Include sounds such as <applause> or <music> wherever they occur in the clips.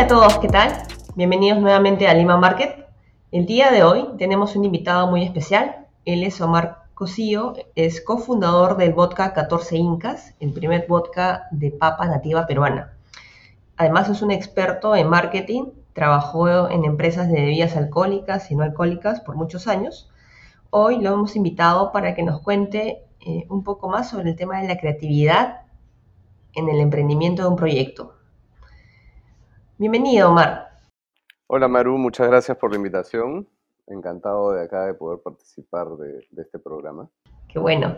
Hola a todos, ¿qué tal? Bienvenidos nuevamente a Lima Market. El día de hoy tenemos un invitado muy especial. Él es Omar Cosío, es cofundador del vodka 14 Incas, el primer vodka de papa nativa peruana. Además es un experto en marketing, trabajó en empresas de bebidas alcohólicas y no alcohólicas por muchos años. Hoy lo hemos invitado para que nos cuente eh, un poco más sobre el tema de la creatividad en el emprendimiento de un proyecto. Bienvenido, Omar. Hola, Maru, muchas gracias por la invitación. Encantado de acá de poder participar de, este programa. Qué bueno.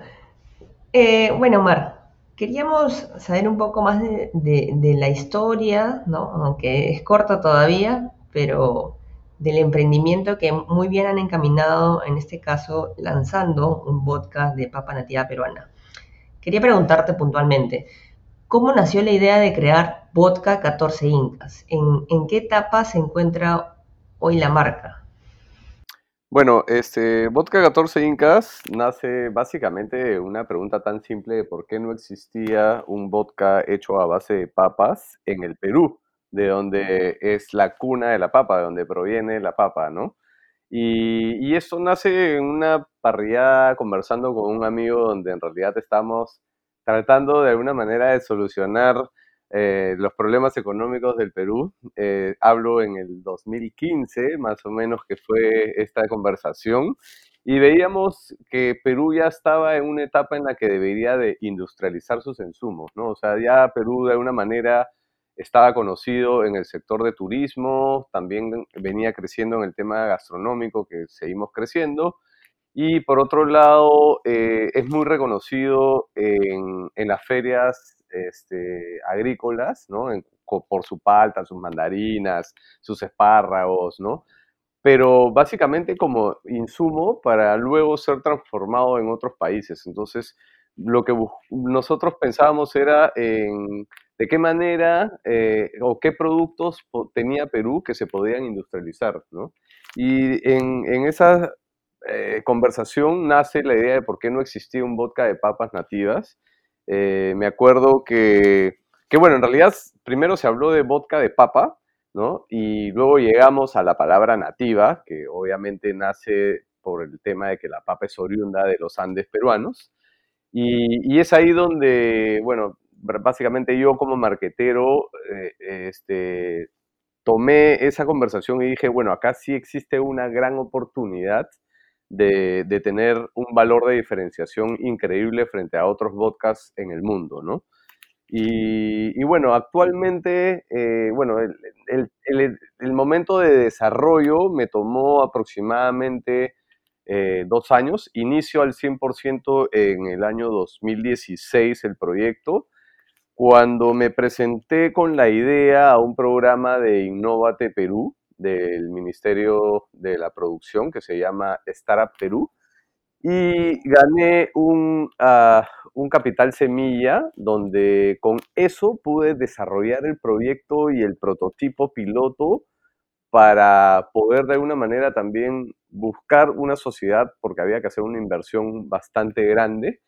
Eh, bueno, Omar, queríamos saber un poco más de, la historia, ¿no? aunque es corta todavía, pero del emprendimiento que muy bien han encaminado, en este caso, lanzando un vodka de papa nativa peruana. Quería preguntarte puntualmente, ¿cómo nació la idea de crear Vodka 14 Incas. ¿En, qué etapa se encuentra hoy la marca? Bueno, este Vodka 14 Incas nace básicamente de una pregunta tan simple de por qué no existía un vodka hecho a base de papas en el Perú, de donde es la cuna de la papa, de donde proviene la papa, ¿no? Y, y esto nace en una parrillada conversando con un amigo donde en realidad estamos tratando de alguna manera de solucionar eh, los problemas económicos del Perú. Eh, hablo en el 2015, más o menos, que fue esta conversación, y veíamos que Perú ya estaba en una etapa en la que debería de industrializar sus insumos, ¿no? O sea, ya Perú de alguna manera estaba conocido en el sector de turismo, también venía creciendo en el tema gastronómico, que seguimos creciendo, y por otro lado, eh, es muy reconocido en, en las ferias este, agrícolas, ¿no? por su palta, sus mandarinas, sus espárragos, ¿no? Pero básicamente como insumo para luego ser transformado en otros países. Entonces, lo que nosotros pensábamos era en de qué manera eh, o qué productos tenía Perú que se podían industrializar, ¿no? Y en, esa eh, conversación nace la idea de por qué no existía un vodka de papas nativas eh, me acuerdo que, que, bueno, en realidad primero se habló de vodka de papa, ¿no? Y luego llegamos a la palabra nativa, que obviamente nace por el tema de que la papa es oriunda de los Andes peruanos. Y, es ahí donde, bueno, básicamente yo como marquetero, eh, este, tomé esa conversación y dije, bueno, acá sí existe una gran oportunidad de, tener un valor de diferenciación increíble frente a otros vodkas en el mundo, ¿no? Y, bueno, actualmente, eh, bueno, el, momento de desarrollo me tomó aproximadamente eh, dos años. Inicio al 100% en el año 2016 el proyecto, cuando me presenté con la idea a un programa de Innovate Perú, del Ministerio de la Producción que se llama Startup Perú y gané un, ah, un capital semilla donde con eso pude desarrollar el proyecto y el prototipo piloto para poder de alguna manera también buscar una sociedad porque había que hacer una inversión bastante grande.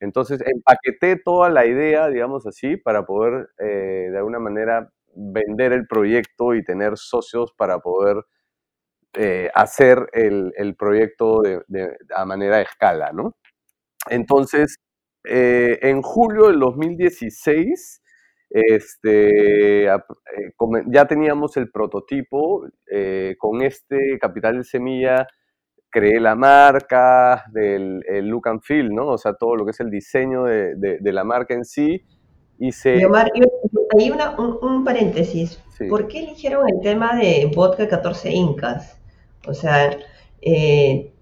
Entonces empaqueté toda la idea, digamos así, para poder eh, de alguna manera vender el proyecto y tener socios para poder eh, hacer el, proyecto de, a manera de escala, ¿no? Entonces, eh, en julio del 2016, este, eh, ya teníamos el prototipo, con este capital de semilla creé la marca, del look and feel, ¿no? O sea, todo lo que es el diseño de, de la marca en sí, y hay un, paréntesis. ¿Por qué eligieron el tema de vodka 14 incas? O sea, eh,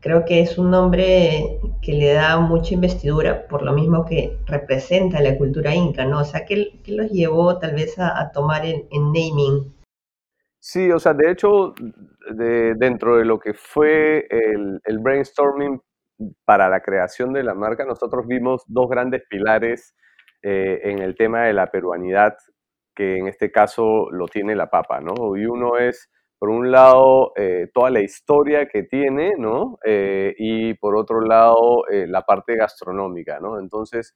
creo que es un nombre que le da mucha investidura por lo mismo que representa la cultura inca, ¿no? O sea, ¿qué, los llevó tal vez a, tomar el, naming? Sí, o sea, de hecho, dentro de lo que fue el, el, brainstorming para la creación de la marca, nosotros vimos dos grandes pilares eh, en el tema de la peruanidad, que en este caso lo tiene la papa, ¿no? Y uno es, por un lado, eh, toda la historia que tiene, ¿no? Eh, y por otro lado, la parte gastronómica, ¿no? Entonces,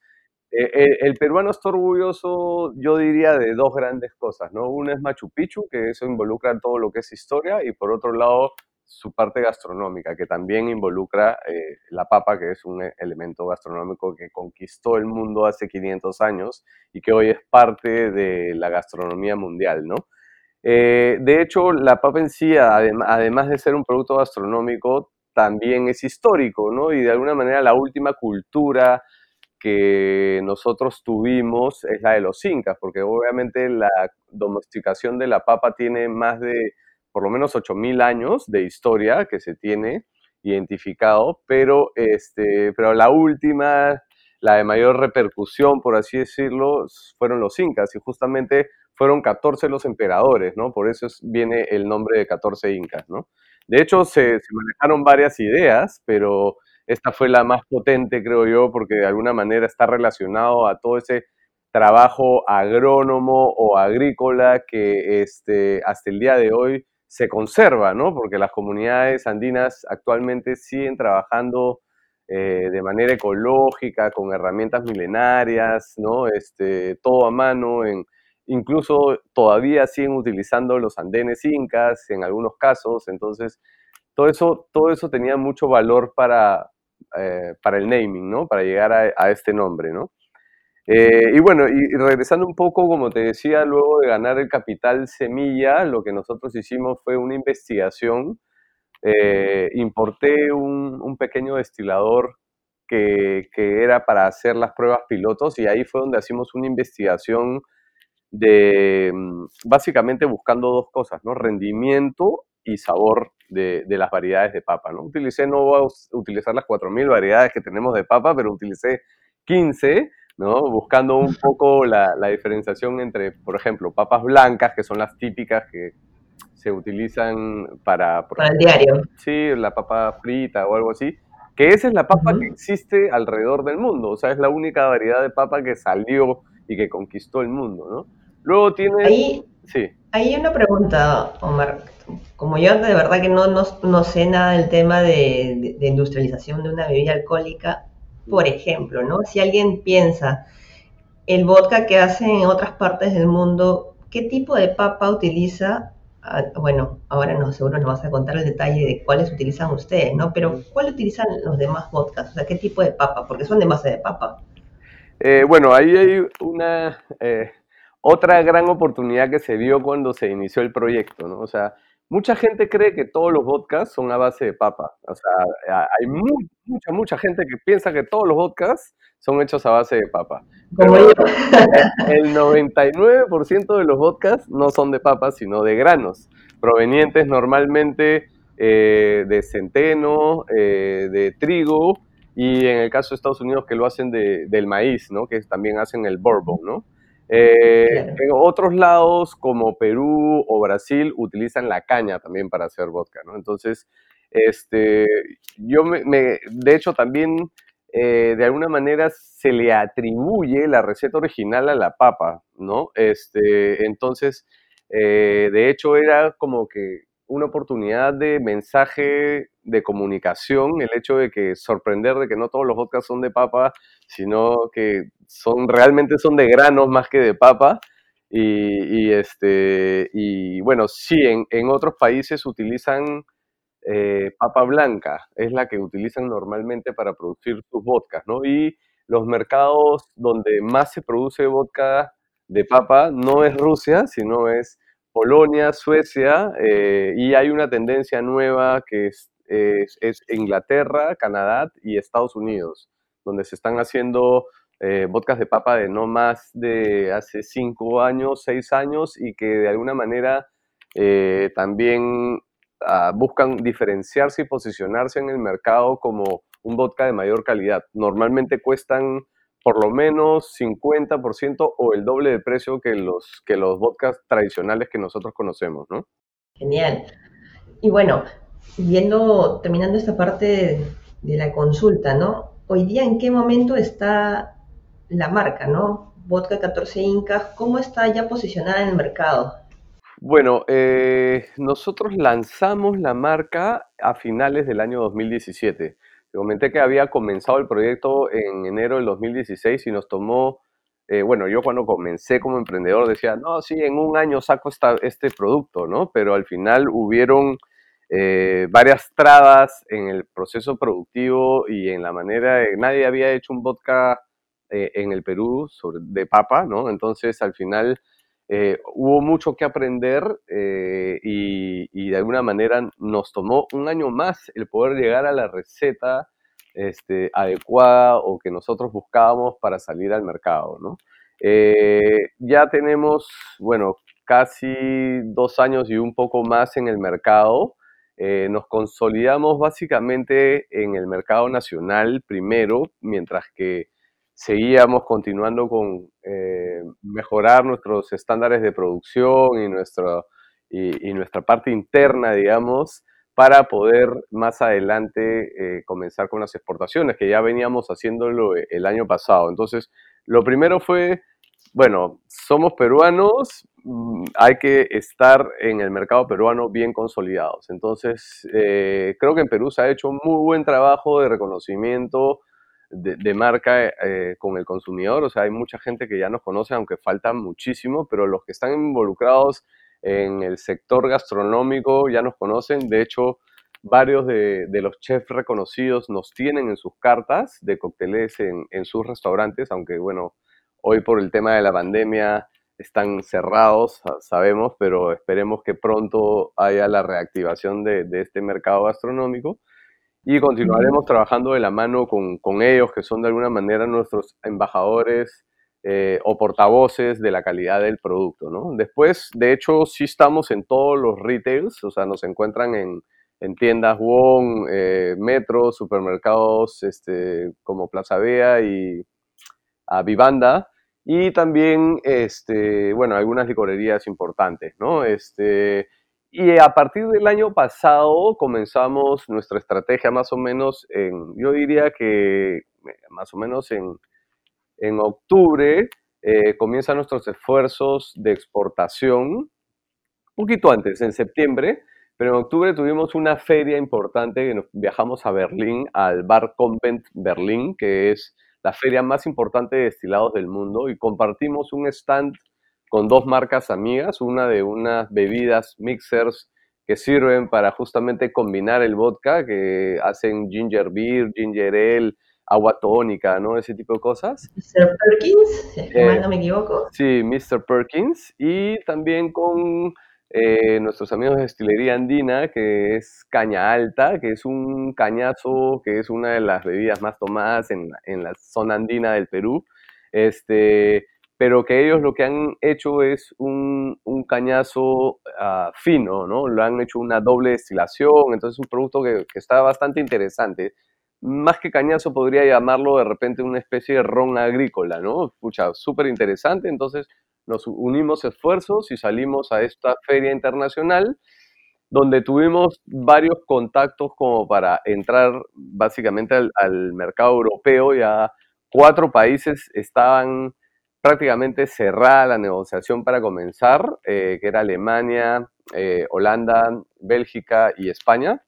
Eh, el, peruano está orgulloso, yo diría, de dos grandes cosas, ¿no? Una es Machu Picchu, que eso involucra todo lo que es historia, y por otro lado, su parte gastronómica, que también involucra eh, la papa, que es un e, elemento gastronómico que conquistó el mundo hace 500 años y que hoy es parte de la gastronomía mundial, ¿no? Eh, de hecho, la papa en sí, además de ser un producto gastronómico, también es histórico, ¿no? Y de alguna manera la última cultura que nosotros tuvimos es la de los incas, porque obviamente la domesticación de la papa tiene más de por lo menos 8.000 años de historia que se tiene identificado, pero, este, pero la última, la de mayor repercusión, por así decirlo, fueron los incas y justamente fueron 14 los emperadores, ¿no? Por eso viene el nombre de 14 incas, ¿no? De hecho, se, se manejaron varias ideas, pero esta fue la más potente, creo yo, porque de alguna manera está relacionado a todo ese trabajo agrónomo o agrícola que este, hasta el día de hoy se conserva, ¿no? Porque las comunidades andinas actualmente siguen trabajando eh, de manera ecológica, con herramientas milenarias, ¿no? Este, todo a mano, en, incluso todavía siguen utilizando los andenes incas en algunos casos, entonces todo eso, todo eso tenía mucho valor para, eh, para el naming, ¿no? Para llegar a, este nombre, ¿no? Eh, y bueno, y, regresando un poco, como te decía, luego de ganar el capital semilla, lo que nosotros hicimos fue una investigación. Eh, importé un, pequeño destilador que, que, era para hacer las pruebas pilotos y ahí fue donde hicimos una investigación de mm, básicamente buscando dos cosas, ¿no? Rendimiento y sabor de, las variedades de papa. ¿no? Utilicé, no voy a utilizar las 4.000 variedades que tenemos de papa, pero utilicé 15, ¿no? buscando un poco la, diferenciación entre, por ejemplo, papas blancas, que son las típicas que se utilizan para... Para el diario. Sí, la papa frita o algo así. Que esa es la papa que existe alrededor del mundo. O sea, es la única variedad de papa que salió y que conquistó el mundo, ¿no? Luego tiene... Ahí, sí. Ahí hay una pregunta, Omar como yo de verdad que no, no, sé nada del tema de, industrialización de una bebida alcohólica, por ejemplo, ¿no? Si alguien piensa el vodka que hacen en otras partes del mundo, ¿qué tipo de papa utiliza? Ah, bueno, ahora no, seguro nos vas a contar el detalle de cuáles utilizan ustedes, ¿no? Pero ¿cuál utilizan los demás vodkas? O sea, ¿qué tipo de papa? Porque son de base de papa. Eh, bueno, ahí hay una eh, otra gran oportunidad que se dio cuando se inició el proyecto, ¿no? O sea, mucha gente cree que todos los vodkas son a base de papa. O sea, hay mucha, mucha gente que piensa que todos los vodkas son hechos a base de papa. Como yo. El 99% de los vodkas no son de papa, sino de granos, provenientes normalmente eh, de centeno, eh, de trigo, y en el caso de Estados Unidos que lo hacen del maíz, ¿no? Que también hacen el bourbon, ¿no? Eh, en otros lados, como Perú o Brasil, utilizan la caña también para hacer vodka, ¿no? Entonces, este, yo me, de hecho también eh, de alguna manera se le atribuye la receta original a la papa, ¿no? Este, entonces, eh, de hecho era como que una oportunidad de mensaje de comunicación, el hecho de que sorprender de que no todos los vodkas son de papa, sino que son realmente son de granos más que de papa. Y, este, y bueno, sí, en, en otros países utilizan eh, papa blanca, es la que utilizan normalmente para producir sus vodkas, ¿no? Y los mercados donde más se produce vodka de papa no es Rusia, sino es Polonia, Suecia, eh, y hay una tendencia nueva que es, Inglaterra, Canadá y Estados Unidos, donde se están haciendo eh, vodkas de papa de no más de hace cinco años, seis años, y que de alguna manera eh, también ah, buscan diferenciarse y posicionarse en el mercado como un vodka de mayor calidad. Normalmente cuestan por lo menos 50% o el doble de precio que los, que los vodkas tradicionales que nosotros conocemos, ¿no? Genial. Y bueno, viendo, terminando esta parte de, la consulta, ¿no? Hoy día, ¿en qué momento está la marca, ¿no? Vodka 14 Incas, ¿cómo está ya posicionada en el mercado? Bueno, eh, nosotros lanzamos la marca a finales del año 2017. Comenté que había comenzado el proyecto en enero del 2016 y nos tomó, eh, bueno, yo cuando comencé como emprendedor decía, no, sí, en un año saco esta, este producto, ¿no? Pero al final hubieron eh, varias trabas en el proceso productivo y en la manera, de, nadie había hecho un vodka eh, en el Perú sobre, de papa, ¿no? Entonces al final eh, hubo mucho que aprender eh, y, de alguna manera nos tomó un año más el poder llegar a la receta este, adecuada o que nosotros buscábamos para salir al mercado. ¿no? Eh, ya tenemos, bueno, casi dos años y un poco más en el mercado. nos consolidamos básicamente en el mercado nacional primero, mientras que seguíamos continuando con eh, mejorar nuestros estándares de producción y, nuestro, y, nuestra parte interna, digamos, para poder más adelante eh, comenzar con las exportaciones, que ya veníamos haciéndolo eh, el año pasado. Entonces, lo primero fue, bueno, somos peruanos, mm, hay que estar en el mercado peruano bien consolidados. Entonces, creo que en Perú se ha hecho un muy buen trabajo de reconocimiento de, marca eh, con el consumidor. O sea, hay mucha gente que ya nos conoce, aunque falta muchísimo, pero los que están involucrados en el sector gastronómico ya nos conocen. De hecho, varios de, los chefs reconocidos nos tienen en sus cartas de cócteles en, sus restaurantes, aunque bueno, hoy por el tema de la pandemia están cerrados, sabemos, pero esperemos que pronto haya la reactivación de este mercado gastronómico y continuaremos trabajando de la mano con, con, ellos, que son de alguna manera nuestros embajadores eh, o portavoces de la calidad del producto. ¿no? Después, de hecho, sí estamos en todos los retails, o sea, nos encuentran en, en tiendas Wong, eh, metros, supermercados este, como Plaza Vea y a Vivanda, y también, este, bueno, algunas licorerías importantes, ¿no? Este, y a partir del año pasado comenzamos nuestra estrategia más o menos en, yo diría que más o menos en, en octubre eh, comienzan nuestros esfuerzos de exportación, un poquito antes, en septiembre, pero en octubre tuvimos una feria importante que nos viajamos a Berlín, al Bar Convent Berlín, que es la feria más importante de destilados del mundo, y compartimos un stand con dos marcas amigas, una de unas bebidas mixers que sirven para justamente combinar el vodka, que hacen ginger beer, ginger ale, agua tónica, ¿no? Ese tipo de cosas. Mr. Perkins, si eh, no me equivoco. Sí, Mr. Perkins. Y también con eh, nuestros amigos de Destilería Andina, que es caña alta, que es un cañazo, que es una de las bebidas más tomadas en, en la zona andina del Perú. Este, pero que ellos lo que han hecho es un, un cañazo ah, fino, ¿no? Lo han hecho una doble destilación, entonces es un producto que, que, está bastante interesante. Más que cañazo podría llamarlo de repente una especie de ron agrícola, ¿no? Pucha, súper interesante, entonces nos unimos esfuerzos y salimos a esta feria internacional donde tuvimos varios contactos como para entrar básicamente al, al mercado europeo. Ya cuatro países estaban prácticamente cerrada la negociación para comenzar, eh, que era Alemania, eh, Holanda, Bélgica y España.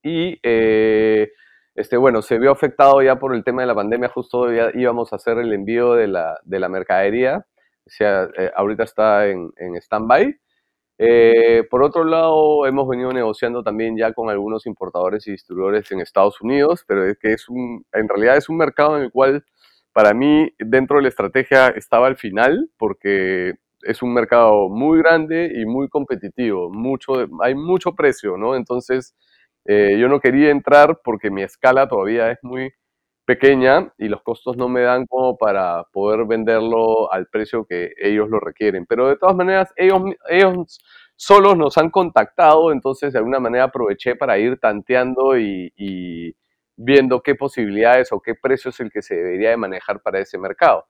Y eh, este, bueno, se vio afectado ya por el tema de la pandemia, justo ya íbamos a hacer el envío de la, de la mercadería, o sea, ahorita está en, en stand-by. por otro lado, hemos venido negociando también ya con algunos importadores y distribuidores en Estados Unidos, pero es que es un, en realidad es un mercado en el cual para mí dentro de la estrategia estaba al final porque es un mercado muy grande y muy competitivo, mucho, hay mucho precio, ¿no? Entonces eh, yo no quería entrar porque mi escala todavía es muy pequeña y los costos no me dan como para poder venderlo al precio que ellos lo requieren. Pero de todas maneras, ellos, ellos solos nos han contactado, entonces de alguna manera aproveché para ir tanteando y, y viendo qué posibilidades o qué precio es el que se debería de manejar para ese mercado.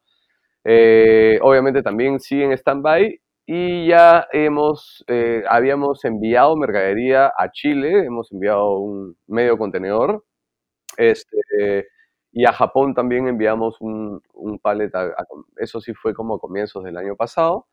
Eh, obviamente también siguen stand-by y ya hemos, eh, habíamos enviado mercadería a Chile, hemos enviado un medio contenedor, este, y a Japón también enviamos un, un eso sí fue como a comienzos del año pasado.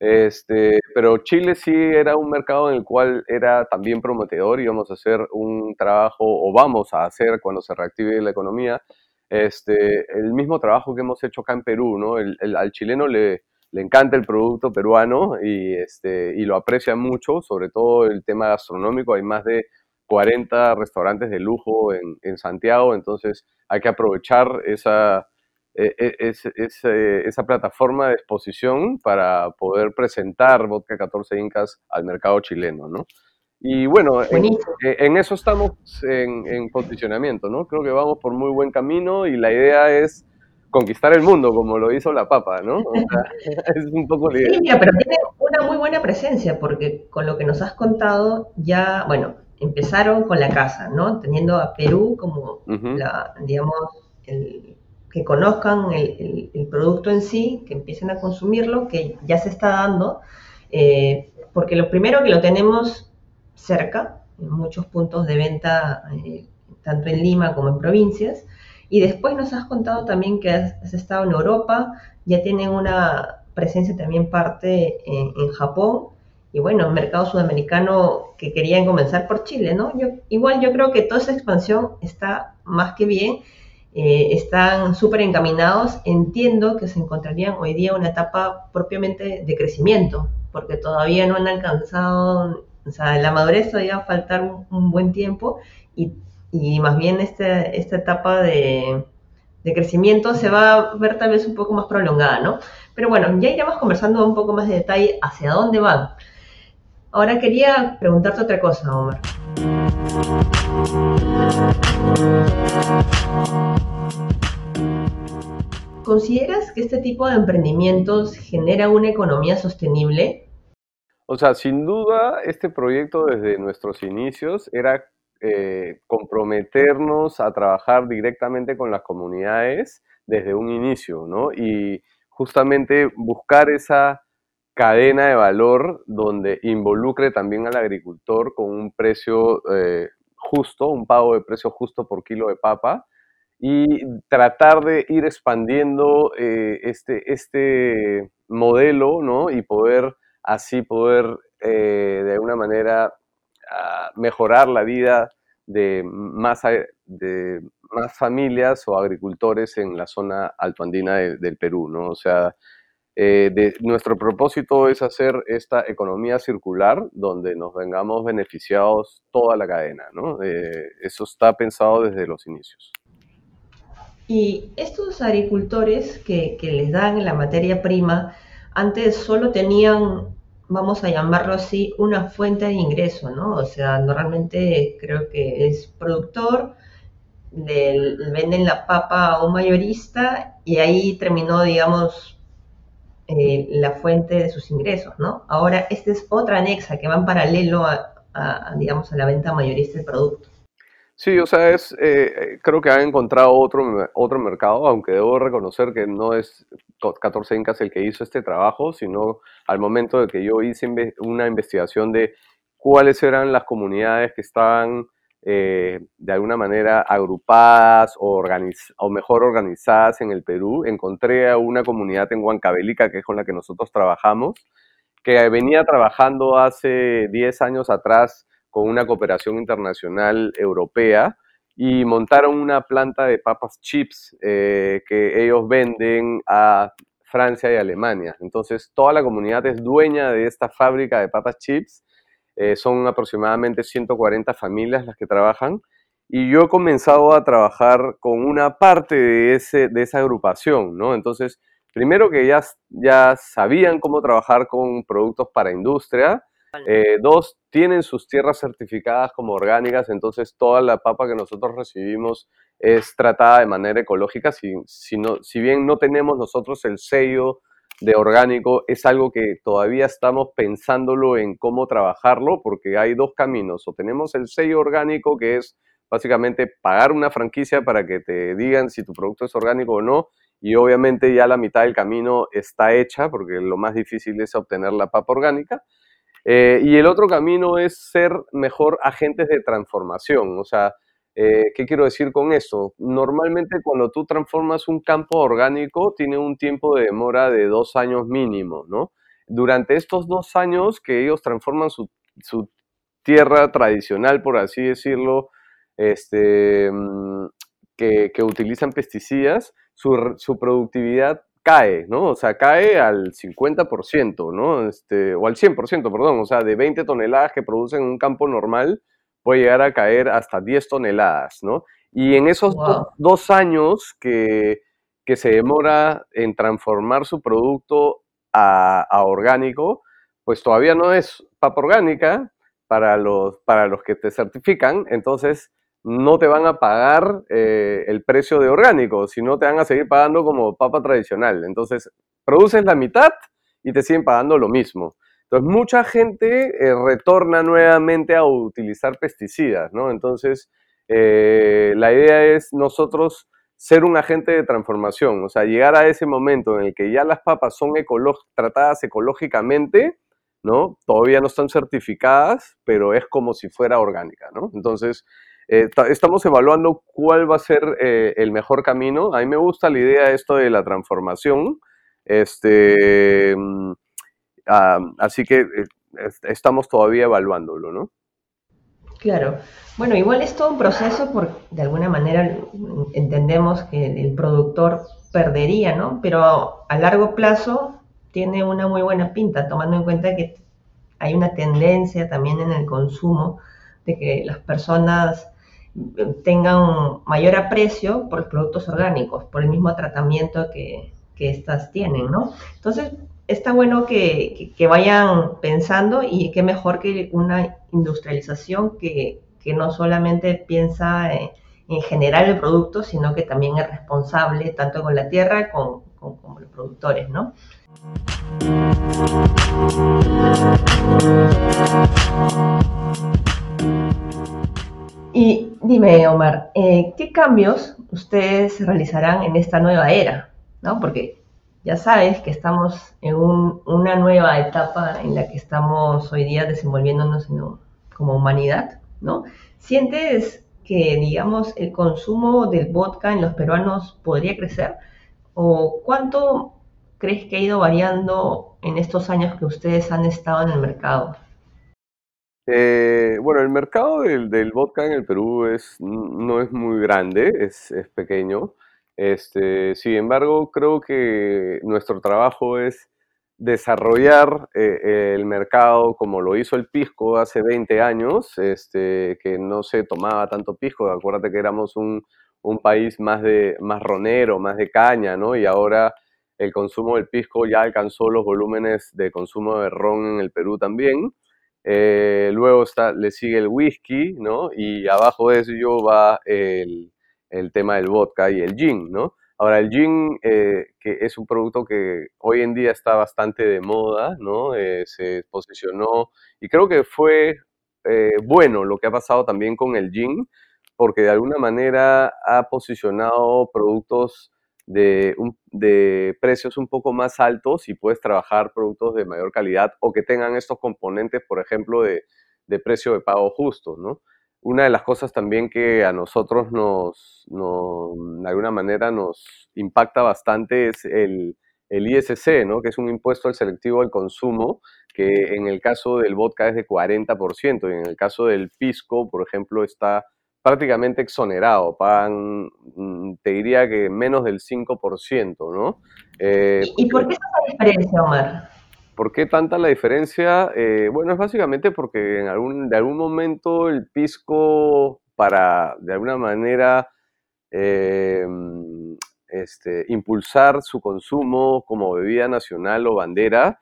Este, pero Chile sí era un mercado en el cual era también prometedor, íbamos a hacer un trabajo, o vamos a hacer cuando se reactive la economía, este, el mismo trabajo que hemos hecho acá en Perú, ¿no? al chileno le, le encanta el producto peruano y, este, y lo aprecia mucho, sobre todo el tema gastronómico. Hay más de 40 restaurantes de lujo en, en Santiago, entonces hay que aprovechar esa, e, e, e, esa plataforma de exposición para poder presentar Vodka 14 Incas al mercado chileno, ¿no? Y bueno, en, eso estamos en, en, posicionamiento, ¿no? Creo que vamos por muy buen camino y la idea es conquistar el mundo, como lo hizo la papa, ¿no? <laughs> <laughs> es un poco Sí, pero tiene una muy buena presencia, porque con lo que nos has contado, ya, bueno, empezaron con la casa, ¿no? Teniendo a Perú como, la, digamos, el, que conozcan el, producto en sí, que empiecen a consumirlo, que ya se está dando, eh, porque lo primero que lo tenemos cerca, en muchos puntos de venta, eh, tanto en Lima como en provincias, y después nos has contado también que has, estado en Europa, ya tienen una presencia también parte en, en Japón, y bueno, un mercado sudamericano que querían comenzar por Chile, ¿no? Yo, igual yo creo que toda esa expansión está más que bien eh, están súper encaminados. Entiendo que se encontrarían hoy día una etapa propiamente de crecimiento, porque todavía no han alcanzado, o sea, la madurez todavía va a faltar un, buen tiempo y, más bien este, esta etapa de, de, crecimiento se va a ver tal vez un poco más prolongada, ¿no? Pero bueno, ya iremos conversando un poco más de detalle hacia dónde van. Ahora quería preguntarte otra cosa, Omar. ¿Consideras que este tipo de emprendimientos genera una economía sostenible? O sea, sin duda, este proyecto desde nuestros inicios era eh, comprometernos a trabajar directamente con las comunidades desde un inicio, ¿no? Y justamente buscar esa cadena de valor donde involucre también al agricultor con un precio eh, justo, un pago de precio justo por kilo de papa y tratar de ir expandiendo eh, este, este modelo, ¿no? Y poder así poder eh, de alguna manera ah, mejorar la vida de más, de más familias o agricultores en la zona altoandina del Perú, ¿no? O sea, eh, nuestro propósito es hacer esta economía circular donde nos vengamos beneficiados toda la cadena, ¿no? Eh, eso está pensado desde los inicios. Y estos agricultores que, les dan la materia prima, antes solo tenían, vamos a llamarlo así, una fuente de ingreso, ¿no? O sea, normalmente creo que es productor, venden la papa a un mayorista y ahí terminó, digamos, eh, la fuente de sus ingresos, ¿no? Ahora, esta es otra anexa que va en paralelo a, digamos, a la venta mayorista del producto. Sí, o sea, es, eh, creo que han encontrado otro, otro mercado, aunque debo reconocer que no es 14 Incas el que hizo este trabajo, sino al momento de que yo hice una investigación de cuáles eran las comunidades que estaban eh, de alguna manera agrupadas o, o mejor organizadas en el Perú. Encontré a una comunidad en Huancavelica, que es con la que nosotros trabajamos, que venía trabajando hace 10 años atrás con una cooperación internacional europea y montaron una planta de papas chips eh, que ellos venden a Francia y Alemania. Entonces, toda la comunidad es dueña de esta fábrica de papas chips eh, son aproximadamente 140 familias las que trabajan. Y yo he comenzado a trabajar con una parte de, ese, de esa agrupación, ¿no? Entonces, primero que ya, ya sabían cómo trabajar con productos para industria. Eh, dos, tienen sus tierras certificadas como orgánicas, entonces toda la papa que nosotros recibimos es tratada de manera ecológica. Si, si, no, si bien no tenemos nosotros el sello de orgánico es algo que todavía estamos pensándolo en cómo trabajarlo, porque hay dos caminos. O tenemos el sello orgánico, que es básicamente pagar una franquicia para que te digan si tu producto es orgánico o no, y obviamente ya la mitad del camino está hecha, porque lo más difícil es obtener la papa orgánica. Eh, y el otro camino es ser mejor agentes de transformación, o sea, eh, ¿Qué quiero decir con eso? Normalmente cuando tú transformas un campo orgánico tiene un tiempo de demora de dos años mínimo, ¿no? durante estos dos años que ellos transforman su, tierra tradicional, por así decirlo, este, mm, que, utilizan pesticidas, su, su, productividad cae, ¿no? O sea, cae al 50%, ¿no? Este, o al 100%, perdón, o sea, de 20 toneladas que producen en un campo normal, puede llegar a caer hasta 10 toneladas, ¿no? Y en esos dos años que, que, se demora en transformar su producto a, orgánico, pues todavía no es papa orgánica para los, para los que te certifican, entonces no te van a pagar eh, el precio de orgánico, sino te van a seguir pagando como papa tradicional. Entonces, produces la mitad y te siguen pagando lo mismo. Entonces, mucha gente eh, retorna nuevamente a utilizar pesticidas, ¿no? Entonces, eh, la idea es nosotros ser un agente de transformación, o sea, llegar a ese momento en el que ya las papas son tratadas ecológicamente, ¿no? Todavía no están certificadas, pero es como si fuera orgánica, ¿no? Entonces, eh, estamos evaluando cuál va a ser el mejor camino. A mí me gusta la idea de esto de la transformación. Este, mm, así que eh, estamos todavía evaluándolo, ¿no? Claro. Bueno, igual es todo un proceso porque de alguna manera entendemos que el productor perdería, ¿no? Pero a largo plazo tiene una muy buena pinta, tomando en cuenta que hay una tendencia también en el consumo de que las personas tengan mayor aprecio por los productos orgánicos, por el mismo tratamiento que, éstas tienen, ¿no? Entonces, está bueno que, vayan pensando y qué mejor que una industrialización que, no solamente piensa en, generar el producto, sino que también es responsable tanto con la tierra como con, los productores, ¿no? Y dime, Omar, eh, ¿qué cambios ustedes realizarán en esta nueva era? ¿No? Porque ya sabes que estamos en una nueva etapa en la que estamos hoy día desenvolviéndonos como humanidad, ¿no? ¿Sientes que, digamos, el consumo del vodka en los peruanos podría crecer? ¿O cuánto crees que ha ido variando en estos años que ustedes han estado en el mercado? Eh, bueno, el mercado del, del, vodka en el Perú es, no es muy grande, es, es pequeño. Este, sin embargo, creo que nuestro trabajo es desarrollar eh, el mercado como lo hizo el pisco hace 20 años, este, que no se tomaba tanto pisco. Acuérdate que éramos un, país más, de, más ronero, más de caña, ¿no? Y ahora el consumo del pisco ya alcanzó los volúmenes de consumo de ron en el Perú también. Eh, luego está, le sigue el whisky, ¿no? Y abajo de eso va el, el tema del vodka y el gin, ¿no? Ahora, el gin, eh, que es un producto que hoy en día está bastante de moda, ¿no? Eh, se posicionó y creo que fue eh, bueno lo que ha pasado también con el gin, porque de alguna manera ha posicionado productos de, precios un poco más altos y puedes trabajar productos de mayor calidad o que tengan estos componentes, por ejemplo, de, de precio de pago justo, ¿no? Una de las cosas también que a nosotros nos, de alguna manera nos impacta bastante es el, el ISC, ¿no? que es un impuesto al selectivo al consumo, que en el caso del vodka es de 40% y en el caso del pisco, por ejemplo, está prácticamente exonerado, pagan, mm, te diría que menos del 5%, ¿no? Eh, ¿Y por qué esa diferencia, Omar? ¿Por qué tanta la diferencia? Eh, bueno, es básicamente porque en algún, de algún momento el pisco, para de alguna manera eh, este, impulsar su consumo como bebida nacional o bandera,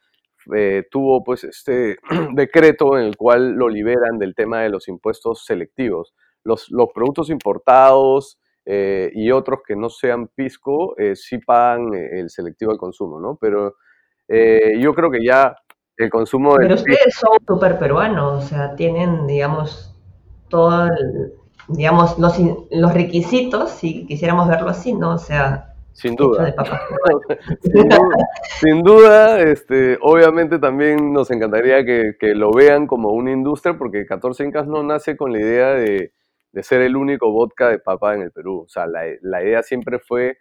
eh, tuvo pues este <clears throat> decreto en el cual lo liberan del tema de los impuestos selectivos. Los, los productos importados y otros que no sean pisco sí pagan el selectivo al consumo, ¿no? Pero eh, yo creo que ya el consumo de... Pero ustedes son súper peruanos, o sea, tienen, digamos, todo digamos, los, los requisitos, si quisiéramos verlo así, ¿no? O sea, <laughs> sin duda. sin duda. este, obviamente también nos encantaría que, que, lo vean como una industria, porque 14 Incas no nace con la idea de, de, ser el único vodka de papa en el Perú. O sea, la, la idea siempre fue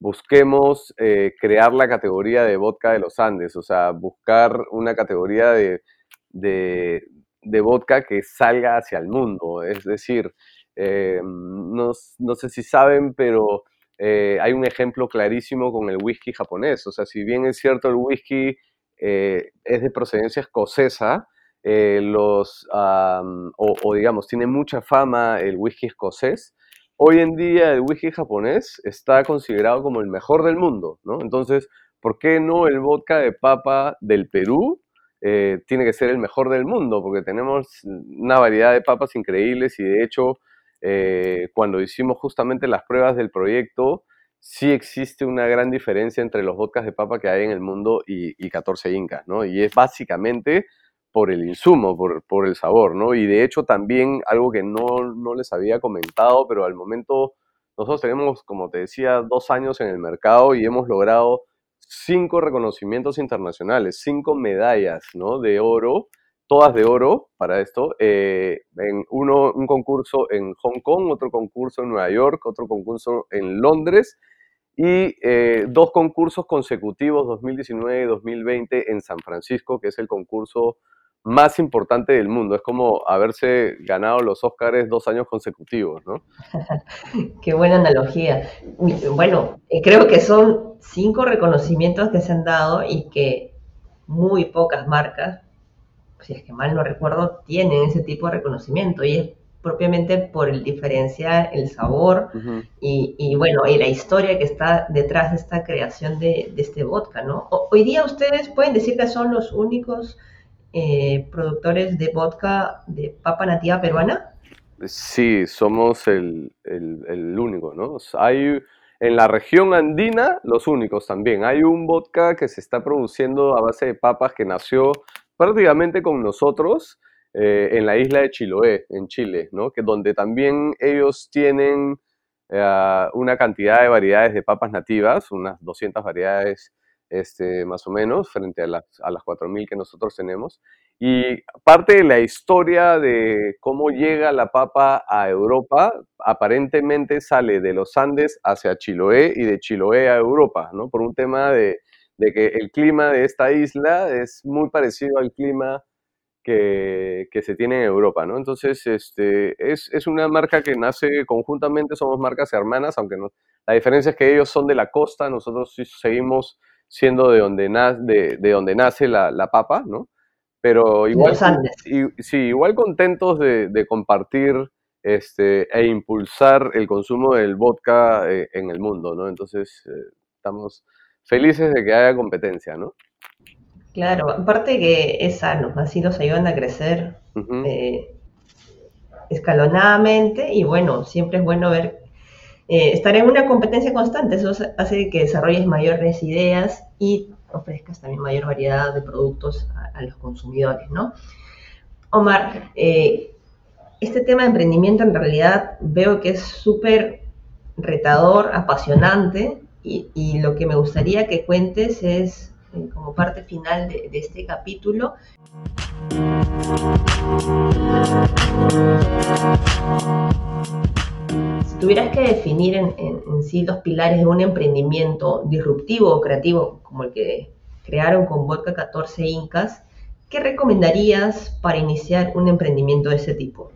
busquemos eh, crear la categoría de vodka de los Andes, o sea, buscar una categoría de, de, vodka que salga hacia el mundo. Es decir, eh, no, sé si saben, pero eh, hay un ejemplo clarísimo con el whisky japonés. O sea, si bien es cierto el whisky es de procedencia escocesa, los, o digamos, tiene mucha fama el whisky escocés, hoy en día el whisky japonés está considerado como el mejor del mundo, ¿no? Entonces, ¿por qué no el vodka de papa del Perú eh, tiene que ser el mejor del mundo? Porque tenemos una variedad de papas increíbles y de hecho, eh, cuando hicimos justamente las pruebas del proyecto, sí existe una gran diferencia entre los vodkas de papa que hay en el mundo y, y 14 Incas, ¿no? Y es básicamente por el insumo, por, por, el sabor, ¿no? Y de hecho también algo que no, no, les había comentado, pero al momento nosotros tenemos, como te decía, dos años en el mercado y hemos logrado cinco reconocimientos internacionales, cinco medallas, ¿no? De oro, todas de oro para esto, eh, en uno, un concurso en Hong Kong, otro concurso en Nueva York, otro concurso en Londres y eh, dos concursos consecutivos, 2019 y 2020, en San Francisco, que es el concurso más importante del mundo. Es como haberse ganado los Óscares dos años consecutivos, ¿no? <laughs> Qué buena analogía. Bueno, eh, creo que son cinco reconocimientos que se han dado y que muy pocas marcas, si es que mal no recuerdo, tienen ese tipo de reconocimiento. Y es propiamente por el diferenciar el sabor y, bueno, y la historia que está detrás de esta creación de, este vodka, ¿no? hoy día ustedes pueden decir que son los únicos eh, productores de vodka de papa nativa peruana? Sí, somos el, único, ¿no? Hay en la región andina los únicos también. Hay un vodka que se está produciendo a base de papas que nació prácticamente con nosotros eh, en la isla de Chiloé, en Chile, ¿no? Que donde también ellos tienen eh, una cantidad de variedades de papas nativas, unas 200 variedades este, más o menos, frente a las, a las 4.000 que nosotros tenemos. Y parte de la historia de cómo llega la papa a Europa, aparentemente sale de los Andes hacia Chiloé y de Chiloé a Europa, ¿no? Por un tema de, de que el clima de esta isla es muy parecido al clima que, que, se tiene en Europa, ¿no? Entonces, este, es, es, una marca que nace conjuntamente, somos marcas hermanas, aunque no, la diferencia es que ellos son de la costa, nosotros seguimos siendo de donde, nace, de, donde nace la, la, papa, ¿no? Pero igual, sí, igual contentos de, compartir este, e impulsar el consumo del vodka eh, en el mundo, ¿no? Entonces, eh, estamos felices de que haya competencia, ¿no? Claro, aparte que es sano, así nos ayudan a crecer eh, escalonadamente y bueno, siempre es bueno ver eh, estar en una competencia constante, eso hace que desarrolles mayores ideas y ofrezcas también mayor variedad de productos a, los consumidores, ¿no? Omar, eh, este tema de emprendimiento en realidad veo que es súper retador, apasionante y, lo que me gustaría que cuentes es, eh, como parte final de, de este capítulo, tuvieras que definir en, sí los pilares de un emprendimiento disruptivo o creativo como el que crearon con Vodka 14 Incas, ¿qué recomendarías para iniciar un emprendimiento de ese tipo?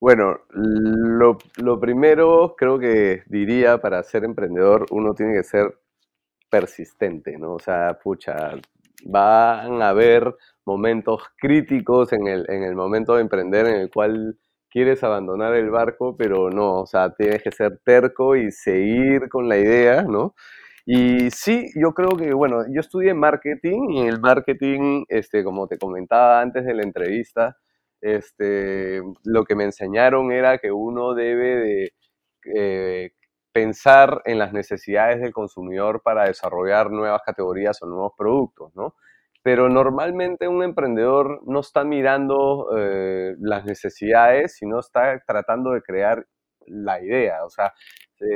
Bueno, lo, primero creo que diría para ser emprendedor uno tiene que ser persistente, ¿no? O sea, pucha, van a haber momentos críticos en el momento de emprender en el cual quieres abandonar el barco, pero no, o sea, tienes que ser terco y seguir con la idea, ¿no? Y sí, yo creo que, bueno, yo estudié marketing y el marketing, este, como te comentaba antes de la entrevista, este, lo que me enseñaron era que uno debe de eh, pensar en las necesidades del consumidor para desarrollar nuevas categorías o nuevos productos, ¿no? Pero normalmente un emprendedor no está mirando eh, las necesidades, sino está tratando de crear la idea. O sea,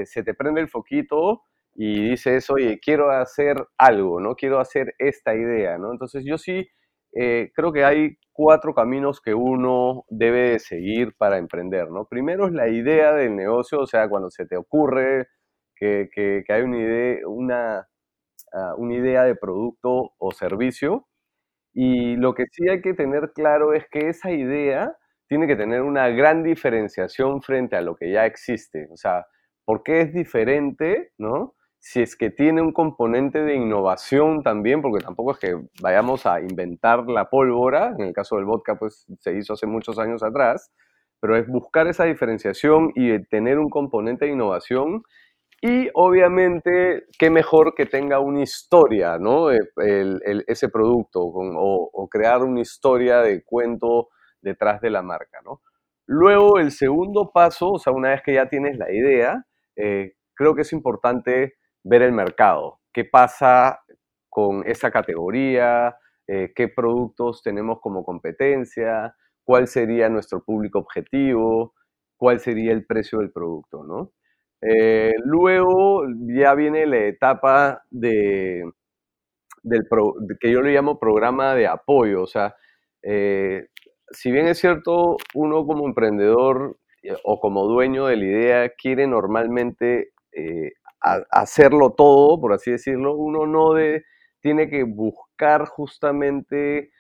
se, te prende el foquito y dices, oye, quiero hacer algo, ¿no? Quiero hacer esta idea, ¿no? Entonces yo sí eh, creo que hay cuatro caminos que uno debe de seguir para emprender, ¿no? Primero es la idea del negocio, o sea, cuando se te ocurre que, que, hay una idea, una, ah, una idea de producto o servicio. Y lo que sí hay que tener claro es que esa idea tiene que tener una gran diferenciación frente a lo que ya existe. O sea, ¿por qué es diferente, no? Si es que tiene un componente de innovación también, porque tampoco es que vayamos a inventar la pólvora, en el caso del vodka pues se hizo hace muchos años atrás, pero es buscar esa diferenciación y tener un componente de innovación y obviamente, qué mejor que tenga una historia, ¿no? Eh, ese producto o, crear una historia de cuento detrás de la marca, ¿no? Luego, el segundo paso, o sea, una vez que ya tienes la idea, eh, creo que es importante ver el mercado. ¿Qué pasa con esa categoría? Eh, ¿Qué productos tenemos como competencia? ¿Cuál sería nuestro público objetivo? ¿Cuál sería el precio del producto, ¿no? Eh, luego ya viene la etapa de, del que yo le llamo programa de apoyo. O sea, eh, si bien es cierto, uno como emprendedor eh, o como dueño de la idea quiere normalmente hacerlo todo, por así decirlo, uno no de, tiene que buscar justamente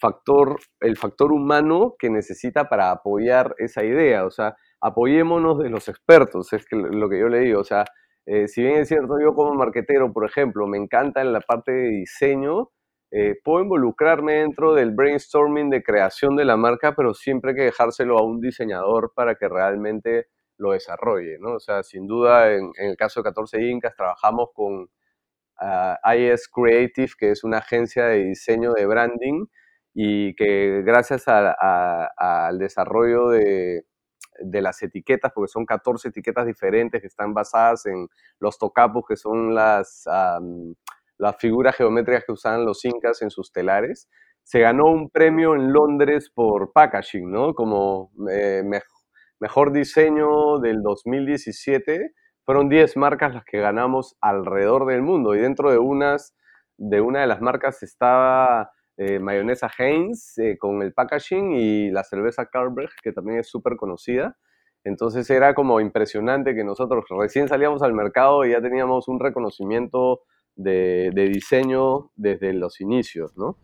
factor, el factor humano que necesita para apoyar esa idea. O sea, apoyémonos de los expertos, es que lo que yo le digo, o sea, eh, si bien es cierto, yo como marquetero, por ejemplo, me encanta en la parte de diseño, eh, puedo involucrarme dentro del brainstorming de creación de la marca, pero siempre hay que dejárselo a un diseñador para que realmente lo desarrolle, ¿no? O sea, sin duda, en, el caso de 14 Incas, trabajamos con ah, IS Creative, que es una agencia de diseño de branding, y que gracias al desarrollo de, de las etiquetas, porque son 14 etiquetas diferentes que están basadas en los tocapos, que son las, las figuras geométricas que usaban los incas en sus telares. Se ganó un premio en Londres por packaging, ¿no? Como eh, mejor diseño del 2017. Fueron 10 marcas las que ganamos alrededor del mundo y dentro de unas de una de las marcas estaba eh, mayonesa Heinz eh, con el packaging y la cerveza Carlsberg, que también es súper conocida. Entonces era como impresionante que nosotros recién salíamos al mercado y ya teníamos un reconocimiento de, diseño desde los inicios, ¿no?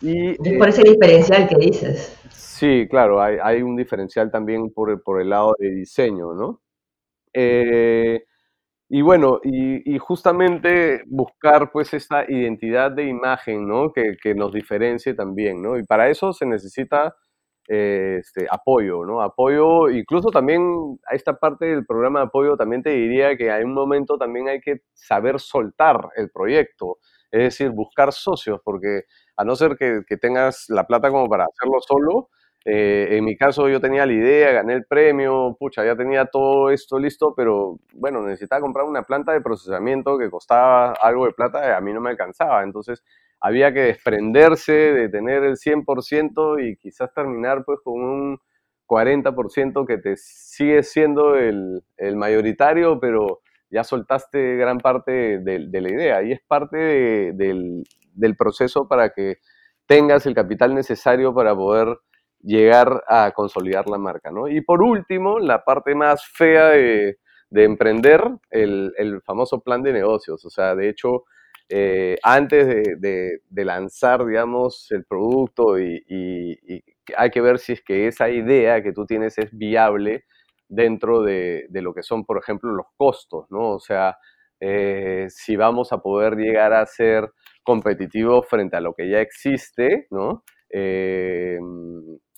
Y, es por ese diferencial que dices. Sí, claro, hay, un diferencial también por, por, el lado de diseño, ¿no? Eh, y bueno, y, justamente buscar pues esta identidad de imagen, ¿no? Que, que, nos diferencie también, ¿no? Y para eso se necesita eh, este, apoyo, ¿no? Apoyo, incluso también a esta parte del programa de apoyo también te diría que hay un momento también hay que saber soltar el proyecto, es decir, buscar socios, porque a no ser que, que tengas la plata como para hacerlo solo, eh, en mi caso yo tenía la idea, gané el premio, pucha, ya tenía todo esto listo, pero bueno, necesitaba comprar una planta de procesamiento que costaba algo de plata y a mí no me alcanzaba. Entonces había que desprenderse de tener el 100% y quizás terminar pues con un 40% que te sigue siendo el, mayoritario, pero ya soltaste gran parte de, la idea y es parte del, del proceso para que tengas el capital necesario para poder llegar a consolidar la marca, ¿no? Y por último, la parte más fea de, emprender, el, famoso plan de negocios. O sea, de hecho, eh, antes de, lanzar, digamos, el producto y, hay que ver si es que esa idea que tú tienes es viable dentro de, lo que son, por ejemplo, los costos, ¿no? O sea, eh, si vamos a poder llegar a ser competitivos frente a lo que ya existe, ¿no? Eh,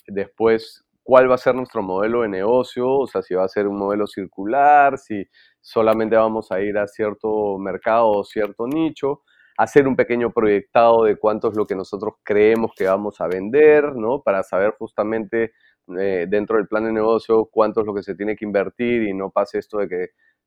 después cuál va a ser nuestro modelo de negocio, o sea, si va a ser un modelo circular, si solamente vamos a ir a cierto mercado o cierto nicho, hacer un pequeño proyectado de cuánto es lo que nosotros creemos que vamos a vender, ¿no? Para saber justamente eh, dentro del plan de negocio cuánto es lo que se tiene que invertir y no pase esto de que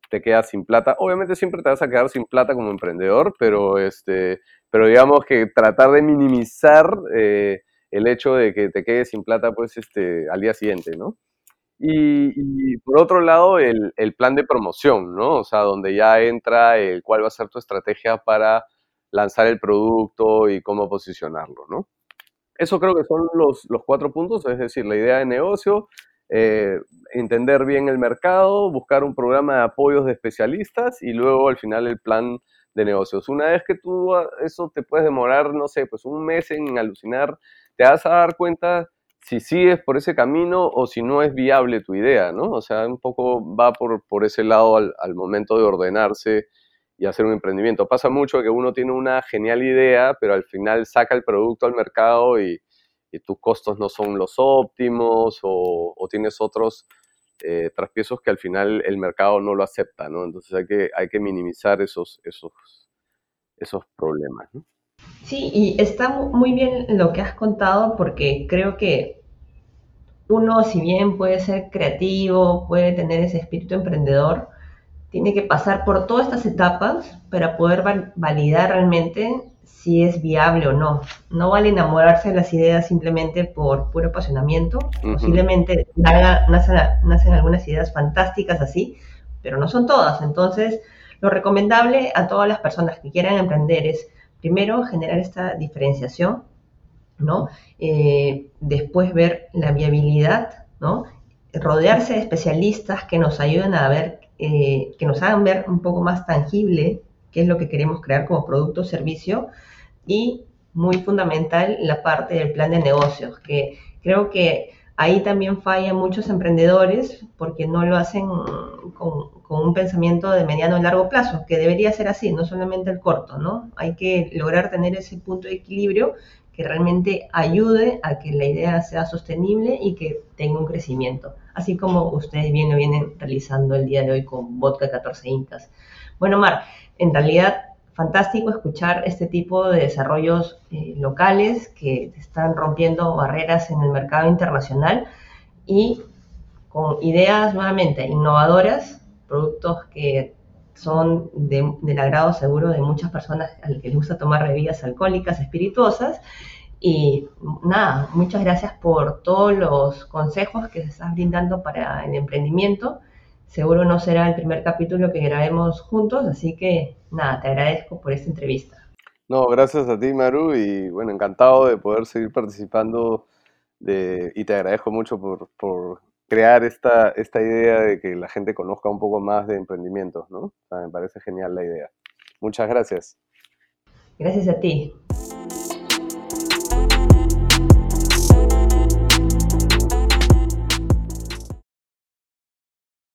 te quedas sin plata. Obviamente siempre te vas a quedar sin plata como emprendedor, pero, este, pero digamos que tratar de minimizar... Eh, el hecho de que te quedes sin plata pues este, al día siguiente, ¿no? Y, por otro lado, el, plan de promoción, ¿no? O sea, donde ya entra el cuál va a ser tu estrategia para lanzar el producto y cómo posicionarlo, ¿no? Eso creo que son los, los cuatro puntos, es decir, la idea de negocio, eh, entender bien el mercado, buscar un programa de apoyos de especialistas y luego al final el plan de negocios. Una vez que tú ah, eso te puedes demorar, no sé, pues un mes en alucinar, te vas a dar cuenta si sigues por ese camino o si no es viable tu idea, ¿no? O sea, un poco va por, por ese lado al, al momento de ordenarse y hacer un emprendimiento. Pasa mucho que uno tiene una genial idea, pero al final saca el producto al mercado y, tus costos no son los óptimos o, tienes otros eh, traspiezos que al final el mercado no lo acepta, ¿no? Entonces hay que, hay que minimizar esos, esos, esos problemas, Sí, y está muy bien lo que has contado porque creo que uno, si bien puede ser creativo, puede tener ese espíritu emprendedor, tiene que pasar por todas estas etapas para poder validar realmente si es viable o no. No vale enamorarse de las ideas simplemente por puro apasionamiento. Posiblemente nacen, nacen, algunas ideas fantásticas así, pero no son todas. Entonces, lo recomendable a todas las personas que quieran emprender es, primero, generar esta diferenciación, ¿no? Eh, después ver la viabilidad, ¿no? Rodearse de especialistas que nos ayuden a ver eh, que nos hagan ver un poco más tangible qué es lo que queremos crear como producto o servicio y muy fundamental la parte del plan de negocios, que creo que ahí también fallan muchos emprendedores porque no lo hacen con, un pensamiento de mediano y largo plazo, que debería ser así, no solamente el corto, ¿no? Hay que lograr tener ese punto de equilibrio que realmente ayude a que la idea sea sostenible y que tenga un crecimiento, así como ustedes bien lo vienen realizando el día de hoy con Vodka 14 Incas. Bueno, Mar, en realidad fantástico escuchar este tipo de desarrollos eh, locales que están rompiendo barreras en el mercado internacional y con ideas nuevamente innovadoras, productos que son del agrado seguro de muchas personas al que les gusta tomar bebidas alcohólicas, espirituosas. Y nada, muchas gracias por todos los consejos que se están brindando para el emprendimiento. Seguro no será el primer capítulo que grabemos juntos, así que nada, te agradezco por esta entrevista. No, gracias a ti, Maru, y bueno, encantado de poder seguir participando de, y te agradezco mucho por crear esta, esta idea de que la gente conozca un poco más de emprendimientos, ¿no? me parece genial la idea. Muchas gracias. Gracias a ti.